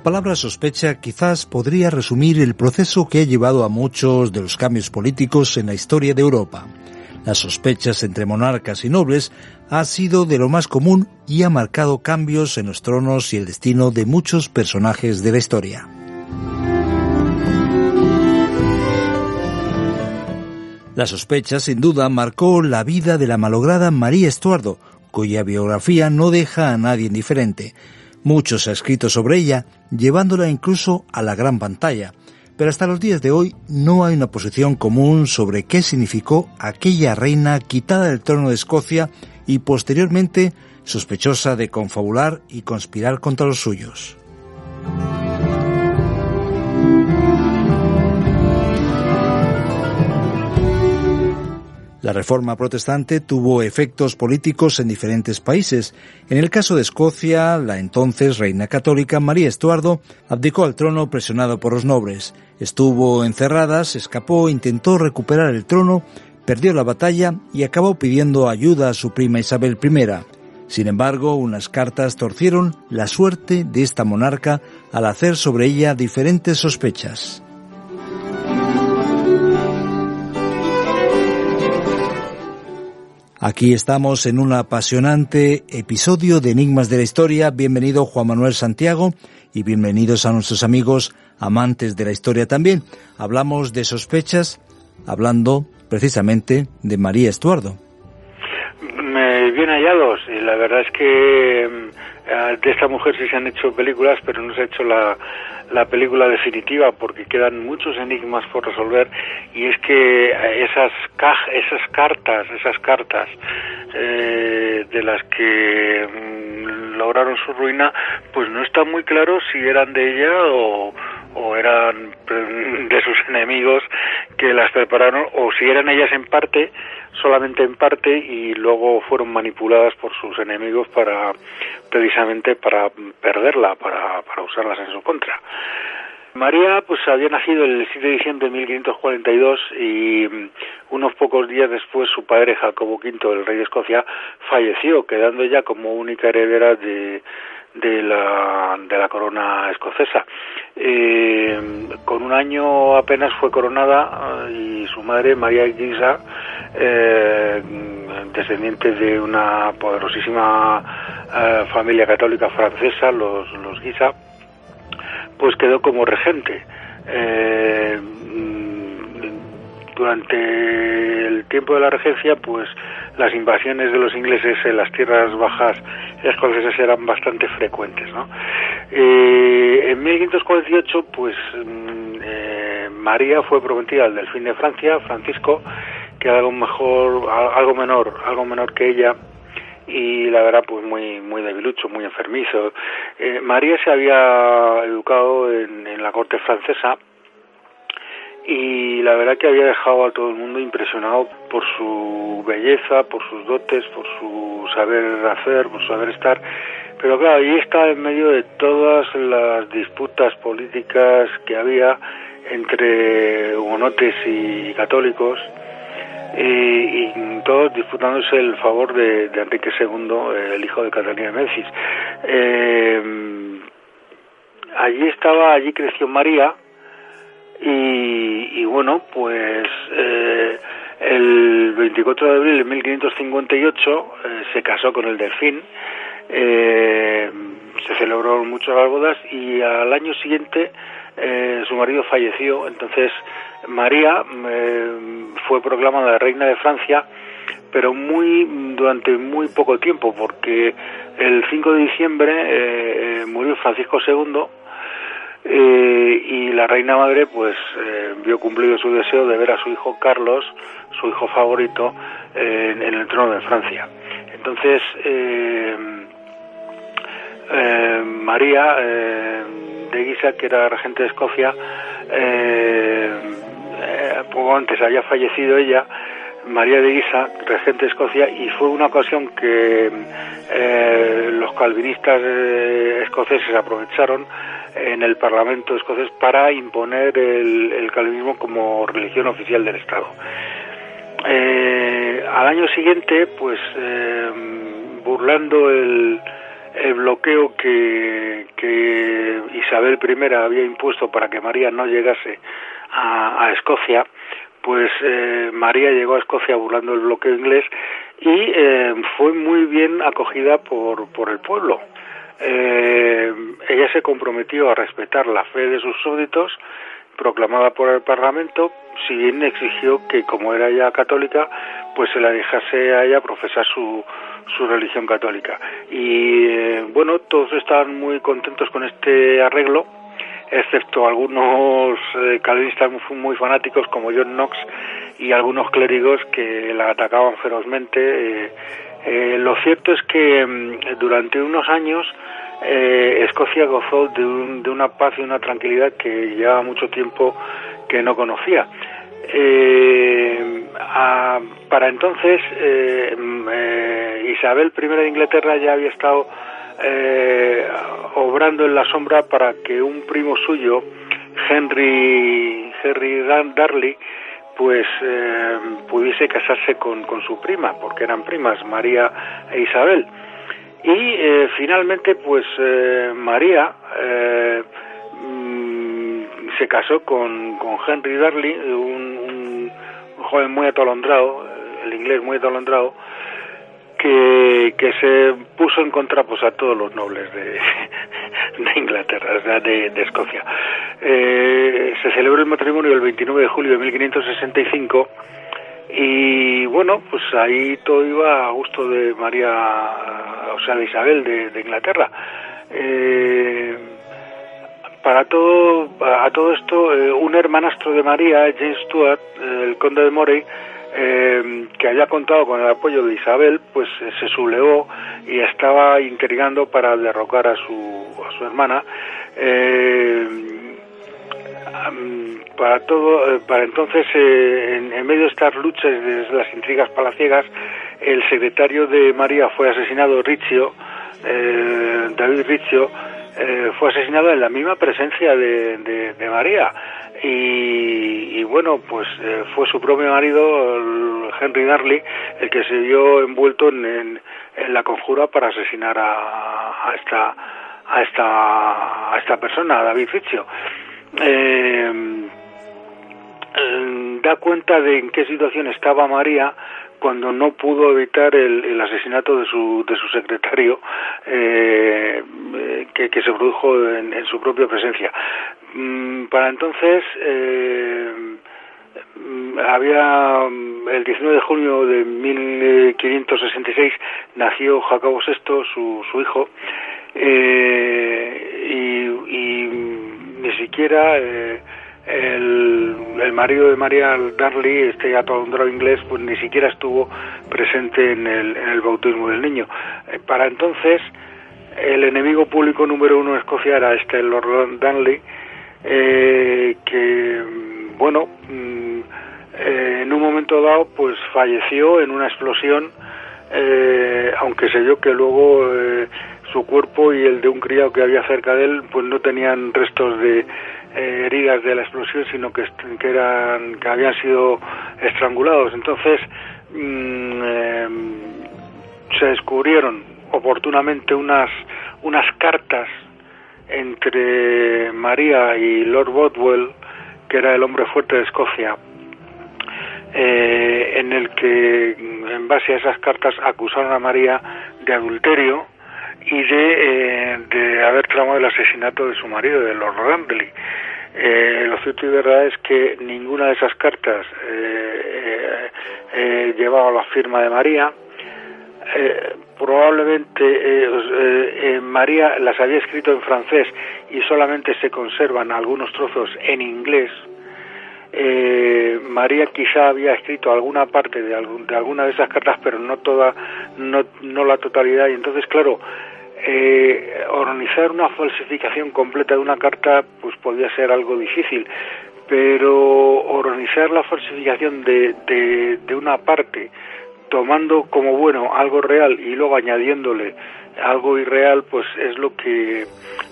La palabra sospecha quizás podría resumir el proceso que ha llevado a muchos de los cambios políticos en la historia de Europa. Las sospechas entre monarcas y nobles ha sido de lo más común y ha marcado cambios en los tronos y el destino de muchos personajes de la historia. La sospecha sin duda marcó la vida de la malograda María Estuardo, cuya biografía no deja a nadie indiferente. Mucho se ha escrito sobre ella, llevándola incluso a la gran pantalla, pero hasta los días de hoy no hay una posición común sobre qué significó aquella reina quitada del trono de Escocia y posteriormente sospechosa de confabular y conspirar contra los suyos. La reforma protestante tuvo efectos políticos en diferentes países. En el caso de Escocia, la entonces reina católica María Estuardo abdicó al trono presionado por los nobles. Estuvo encerrada, se escapó, intentó recuperar el trono, perdió la batalla y acabó pidiendo ayuda a su prima Isabel I. Sin embargo, unas cartas torcieron la suerte de esta monarca al hacer sobre ella diferentes sospechas. Aquí estamos en un apasionante episodio de Enigmas de la Historia. Bienvenido Juan Manuel Santiago y bienvenidos a nuestros amigos amantes de la historia también. Hablamos de sospechas, hablando precisamente de María Estuardo. Bien hallados, y la verdad es que mm, de esta mujer sí se han hecho películas, pero no se ha hecho la, la película definitiva porque quedan muchos enigmas por resolver y es que esas esas cartas esas cartas eh, de las que mm, lograron su ruina pues no está muy claro si eran de ella o eran de sus enemigos que las prepararon o si eran ellas en parte solamente en parte y luego fueron manipuladas por sus enemigos para precisamente para perderla, para, para usarlas en su contra. María pues había nacido el 7 de diciembre de 1542 y mm, unos pocos días después su padre Jacobo V, el rey de Escocia, falleció, quedando ella como única heredera de, de la, de la corona escocesa. Eh, con un año apenas fue coronada eh, y su madre, María Guisa, eh, descendiente de una poderosísima familia católica francesa, los, los Guisa, pues quedó como regente. durante el tiempo de la regencia, pues las invasiones de los ingleses en las tierras bajas escocesas eran bastante frecuentes. ¿no? Eh, en 1548, pues mm, eh, María fue prometida al delfín de Francia, Francisco, que era algo mejor, algo menor, algo menor que ella y la verdad pues muy muy debilucho, muy enfermizo. Eh, María se había educado en la corte francesa y la verdad que había dejado a todo el mundo impresionado por su belleza, por sus dotes, por su saber hacer, por su saber estar. Pero claro, ahí está en medio de todas las disputas políticas que había entre hugonotes y católicos, y, todos disputándose el favor de, Enrique II, el hijo de Catalina de Memphis. Eh, allí estaba, allí creció María, y, bueno, pues eh, el 24 de abril de 1558 eh, se casó con el delfín, eh, se celebraron muchas bodas y al año siguiente su marido falleció, entonces María fue proclamada reina de Francia, pero muy durante muy poco tiempo, porque el 5 de diciembre murió Francisco II eh, y la reina madre pues eh, vio cumplido su deseo de ver a su hijo Carlos, su hijo favorito, eh, en, el trono de Francia. Entonces, María de Guisa, que era regente de Escocia, poco antes había fallecido ella, María de Guisa, regente de Escocia, y fue una ocasión que los calvinistas escoceses aprovecharon en el Parlamento escocés para imponer el, calvinismo como religión oficial del Estado. Eh, al año siguiente, pues eh, burlando el, bloqueo que, Isabel I había impuesto para que María no llegase a, Escocia, pues eh, María llegó a Escocia burlando el bloqueo inglés y fue muy bien acogida por, por el pueblo eh, ella se comprometió a respetar la fe de sus súbditos proclamada por el Parlamento, si bien exigió que, como era ya católica, pues se la dejase a ella profesar su, su religión católica. Y eh, bueno, todos estaban muy contentos con este arreglo, excepto algunos eh, calvinistas muy, fanáticos como John Knox y algunos clérigos que la atacaban ferozmente. Eh, lo cierto es que mm, durante unos años eh, Escocia gozó de, una paz y una tranquilidad que llevaba mucho tiempo que no conocía. Eh, para entonces, eh, eh, Isabel I de Inglaterra ya había estado obrando en la sombra para que un primo suyo, Henry, Henry Darley, pues pudiese casarse con, con su prima, porque eran primas, María e Isabel. Y eh, finalmente, pues eh, María eh, mm, se casó con, con Henry Darley, un, joven muy atolondrado, el inglés muy atolondrado, que, que se puso en contra pues, a todos los nobles de, de Inglaterra, o sea, de, de Escocia. se celebró el matrimonio el 29 de julio de 1565 y bueno, pues ahí todo iba a gusto de María, o sea, de Isabel de, Inglaterra. Eh, para todo, a todo esto, eh, un hermanastro de María, James Stuart, el conde de Moray, eh, que había contado con el apoyo de Isabel, pues se sublevó y estaba intrigando para derrocar a su, a su hermana. para todo, eh, para entonces, eh, en, medio de estas luchas, de las intrigas palaciegas, el secretario de María fue asesinado, Riccio, eh, David Riccio, fue asesinado en la misma presencia de, María. Y, bueno, pues fue su propio marido, Henry Darley, el que se vio envuelto en, la conjura para asesinar a, esta a esta a esta persona, a David Riccio. Eh, da cuenta de en qué situación estaba María cuando no pudo evitar el, asesinato de su, de su secretario eh, que, se produjo en, su propia presencia. Mm, para entonces eh, había el 19 de junio de 1566 nació Jacobo VI, su, su hijo, eh, y, y, ni siquiera el, el marido de María Darley, este atolondrado inglés, pues ni siquiera estuvo presente en el, en el bautismo del niño. Eh, para entonces, el enemigo público número uno de Escocia era este Lord Darley, eh, que, bueno, mm, eh, en un momento dado, pues falleció en una explosión, aunque se vio que luego su cuerpo y el de un criado que había cerca de él, pues no tenían restos de eh, heridas de la explosión, sino que, eran, que habían sido estrangulados. Entonces, mm, em, se descubrieron oportunamente unas, unas cartas entre María y Lord Bothwell, que era el hombre fuerte de Escocia, eh, en el que, en base a esas cartas, acusaron a María de adulterio y de, eh, de haber tramado el asesinato de su marido, de Lord Rambley. Eh, lo cierto y verdad es que ninguna de esas cartas llevaba la firma de María. probablemente María las había escrito en francés y solamente se conservan algunos trozos en inglés eh, María quizá había escrito alguna parte de, de alguna de esas cartas, pero no toda, no, no la totalidad. Y entonces, claro, eh, organizar una falsificación completa de una carta, pues podía ser algo difícil. Pero organizar la falsificación de, de, una parte, tomando como bueno algo real y luego añadiéndole algo irreal, pues es lo que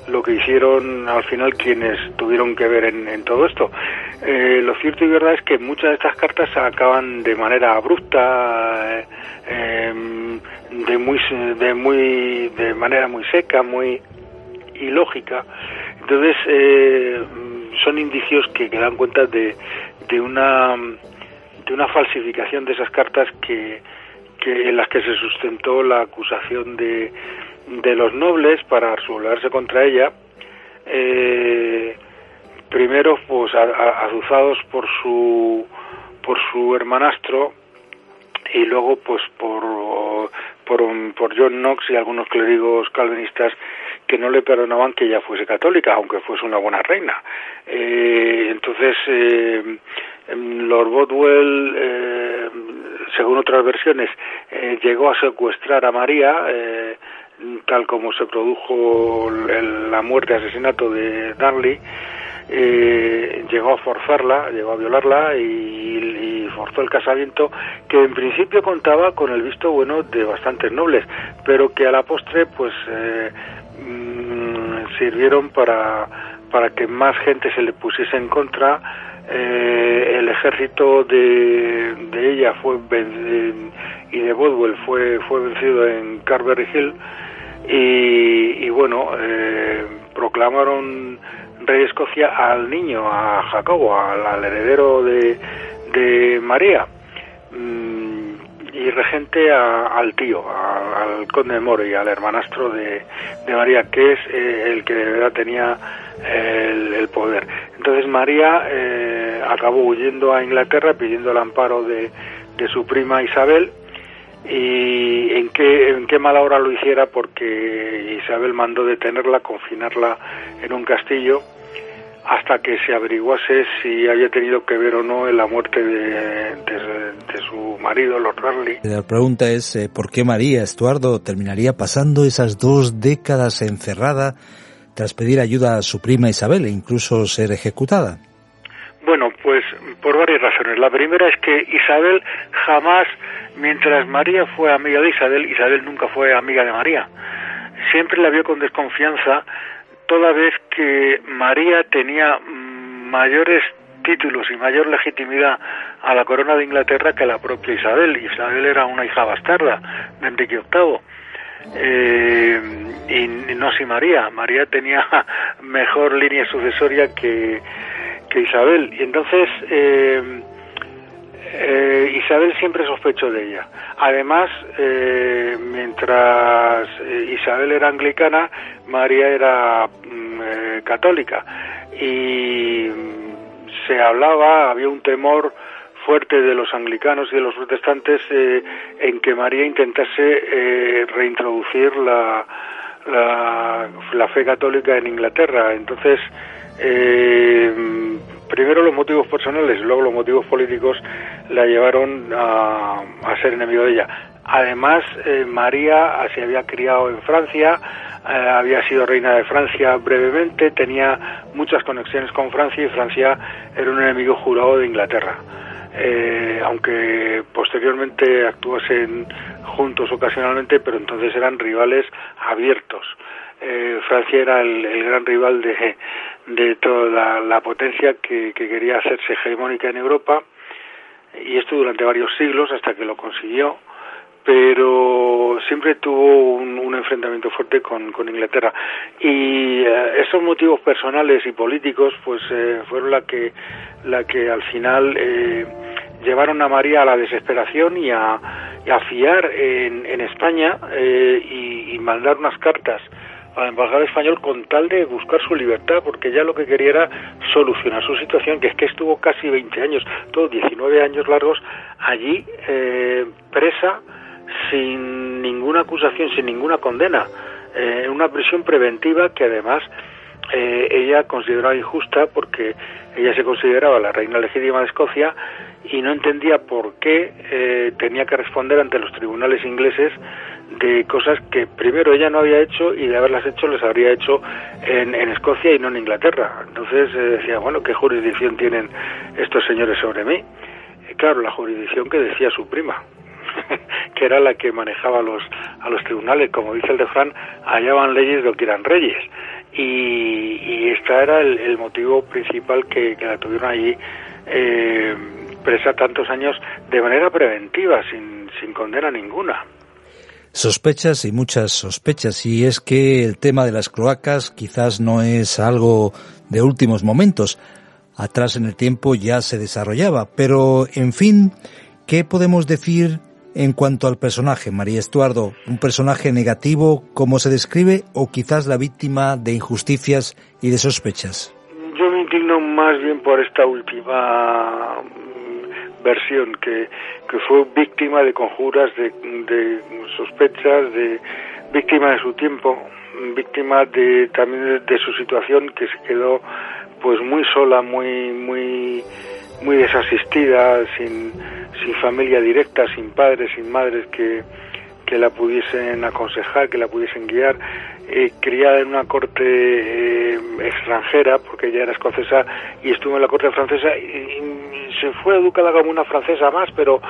lo que hicieron al final quienes tuvieron que ver en, todo esto. Eh, lo cierto y verdad es que muchas de estas cartas acaban de manera abrupta, eh, em, de muy, de muy, de manera muy seca, muy ilógica. Entonces eh, son indicios que, dan cuenta de, de una de una falsificación de esas cartas que que en las que se sustentó la acusación de, de los nobles para sublevarse contra ella, eh, primero pues azuzados por su por su hermanastro y luego pues por, John Knox y algunos clérigos calvinistas que no le perdonaban que ella fuese católica, aunque fuese una buena reina. Eh, entonces, eh, Lord Bodwell, eh, según otras versiones, eh, llegó a secuestrar a María, eh, tal como se produjo la muerte, asesinato de Darley, eh, llegó a forzarla, llegó a violarla y, forzó el casamiento que en principio contaba con el visto bueno de bastantes nobles, pero que a la postre pues eh, mm, sirvieron para, para que más gente se le pusiese en contra. Eh, el ejército de, de ella fue y de Bodwell fue fue vencido en Carberry Hill y, y bueno eh, proclamaron rey de Escocia al niño a Jacobo al, heredero de, María mm, y regente al tío al conde de Moro y al hermanastro de, María que es eh, el que de verdad tenía el, poder. Entonces María eh, acabó huyendo a Inglaterra pidiendo el amparo de, de su prima Isabel y en qué, en qué mala hora lo hiciera porque Isabel mandó detenerla, confinarla en un castillo hasta que se averiguase si había tenido que ver o no en la muerte de, de, su marido, Lord Raleigh. La pregunta es, eh, ¿por qué María Estuardo terminaría pasando esas dos décadas encerrada tras pedir ayuda a su prima Isabel e incluso ser ejecutada? Bueno, pues por varias razones. La primera es que Isabel jamás, mientras María fue amiga de Isabel, Isabel nunca fue amiga de María. Siempre la vio con desconfianza, toda vez que María tenía mayores títulos y mayor legitimidad a la corona de Inglaterra que la propia Isabel. Isabel era una hija bastarda de Enrique VIII eh, y no si María. María tenía mejor línea sucesoria que, que Isabel. Y entonces eh, eh, Isabel siempre sospechó de ella. Además, eh, mientras Isabel era anglicana, María era mm, católica. Y se hablaba, había un temor fuerte de los anglicanos y de los protestantes eh, en que María intentase eh, reintroducir la, la, fe católica en Inglaterra. Entonces, eh, primero los motivos personales, luego los motivos políticos la llevaron a, a ser enemigo de ella. Además, María se había criado en Francia, había sido reina de Francia brevemente, tenía muchas conexiones con Francia y Francia era un enemigo jurado de Inglaterra eh, aunque posteriormente actuasen juntos ocasionalmente, pero entonces eran rivales abiertos. Eh, Francia era el, gran rival de, de toda la, potencia que, quería hacerse hegemónica en Europa, y esto durante varios siglos hasta que lo consiguió, pero siempre tuvo un, enfrentamiento fuerte con, Inglaterra. Y eh, esos motivos personales y políticos pues eh, fueron la que, la que al final llevaron a María a la desesperación y a, fiar en, en España eh, y, mandar unas cartas al embajador español con tal de buscar su libertad, porque ya lo que quería era solucionar su situación, que es que estuvo casi 20 años, todos 19 años largos, allí eh, presa sin ninguna acusación, sin ninguna condena, eh, en una prisión preventiva que además eh, ella consideraba injusta porque ella se consideraba la reina legítima de Escocia y no entendía por qué eh, tenía que responder ante los tribunales ingleses de cosas que primero ella no había hecho y de haberlas hecho les habría hecho en, Escocia y no en Inglaterra. Entonces eh, decía, bueno, ¿qué jurisdicción tienen estos señores sobre mí? claro, la jurisdicción que decía su prima, que era la que manejaba los, a los tribunales. Como dice el refrán, allá van leyes lo que eran reyes. Y, y este era el, motivo principal que, la tuvieron allí eh, presa tantos años de manera preventiva, sin, sin condena ninguna. Sospechas y muchas sospechas, y es que el tema de las cloacas quizás no es algo de últimos momentos. Atrás en el tiempo ya se desarrollaba, pero en fin, ¿qué podemos decir en cuanto al personaje, María Estuardo? ¿Un personaje negativo como se describe o quizás la víctima de injusticias y de sospechas? Yo me indigno más bien por esta última versión, que, que fue víctima de conjuras, de, de sospechas, de víctima de su tiempo, víctima de también de, su situación que se quedó pues muy sola, muy muy muy desasistida, sin, sin familia directa, sin padres, sin madres que, que la pudiesen aconsejar, que la pudiesen guiar, eh, criada en una corte eh, extranjera, porque ella era escocesa y estuvo en la corte francesa y, se fue educada como una francesa más, pero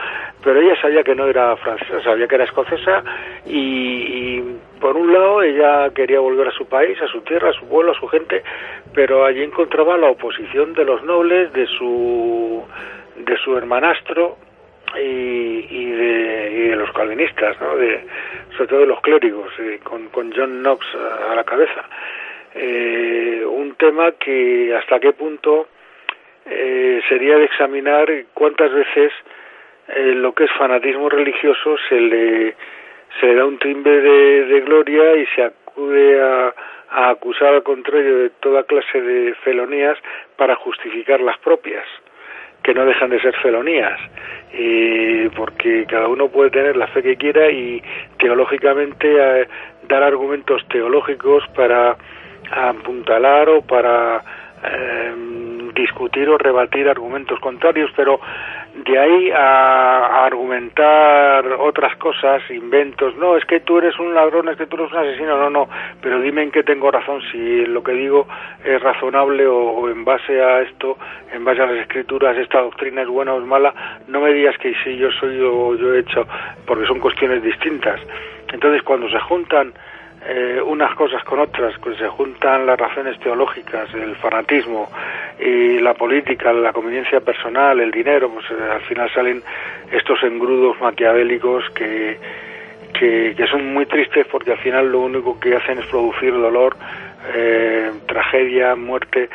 pero ella sabía que no era francesa, sabía que era escocesa y, por un lado ella quería volver a su país, a su tierra, a su pueblo, a su gente, pero allí encontraba la oposición de los nobles, de su de su hermanastro y, de, los calvinistas, ¿no? de, sobre todo de los clérigos, eh, con, con John Knox a, la cabeza. Eh, un tema que hasta qué punto eh, sería de examinar cuántas veces eh, lo que es fanatismo religioso se le, se le da un timbre de, gloria y se acude a, a acusar al contrario de toda clase de felonías para justificar las propias, que no dejan de ser felonías. y porque cada uno puede tener la fe que quiera y teológicamente eh, dar argumentos teológicos para apuntalar o para eh, discutir o rebatir argumentos contrarios, pero de ahí a, argumentar otras cosas, inventos, no, es que tú eres un ladrón, es que tú eres un asesino, no, no, pero dime en qué tengo razón, si lo que digo es razonable o, en base a esto, en base a las escrituras, esta doctrina es buena o es mala, no me digas que si yo soy o yo he hecho, porque son cuestiones distintas. Entonces, cuando se juntan eh, unas cosas con otras, pues se juntan las razones teológicas, el fanatismo y la política, la conveniencia personal, el dinero, pues eh, al final salen estos engrudos maquiavélicos que, que, son muy tristes porque al final lo único que hacen es producir dolor, eh, tragedia, muerte.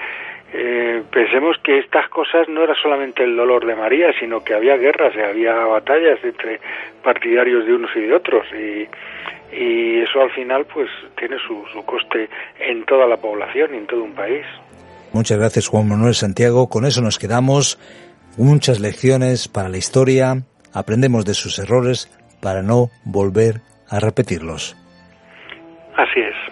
Pensemos que estas cosas no era solamente el dolor de María, sino que había guerras y había batallas entre partidarios de unos y de otros. Y, y eso al final pues tiene su, su coste en toda la población y en todo un país. Muchas gracias Juan Manuel Santiago, con eso nos quedamos. Muchas lecciones para la historia, aprendemos de sus errores para no volver a repetirlos. Así es.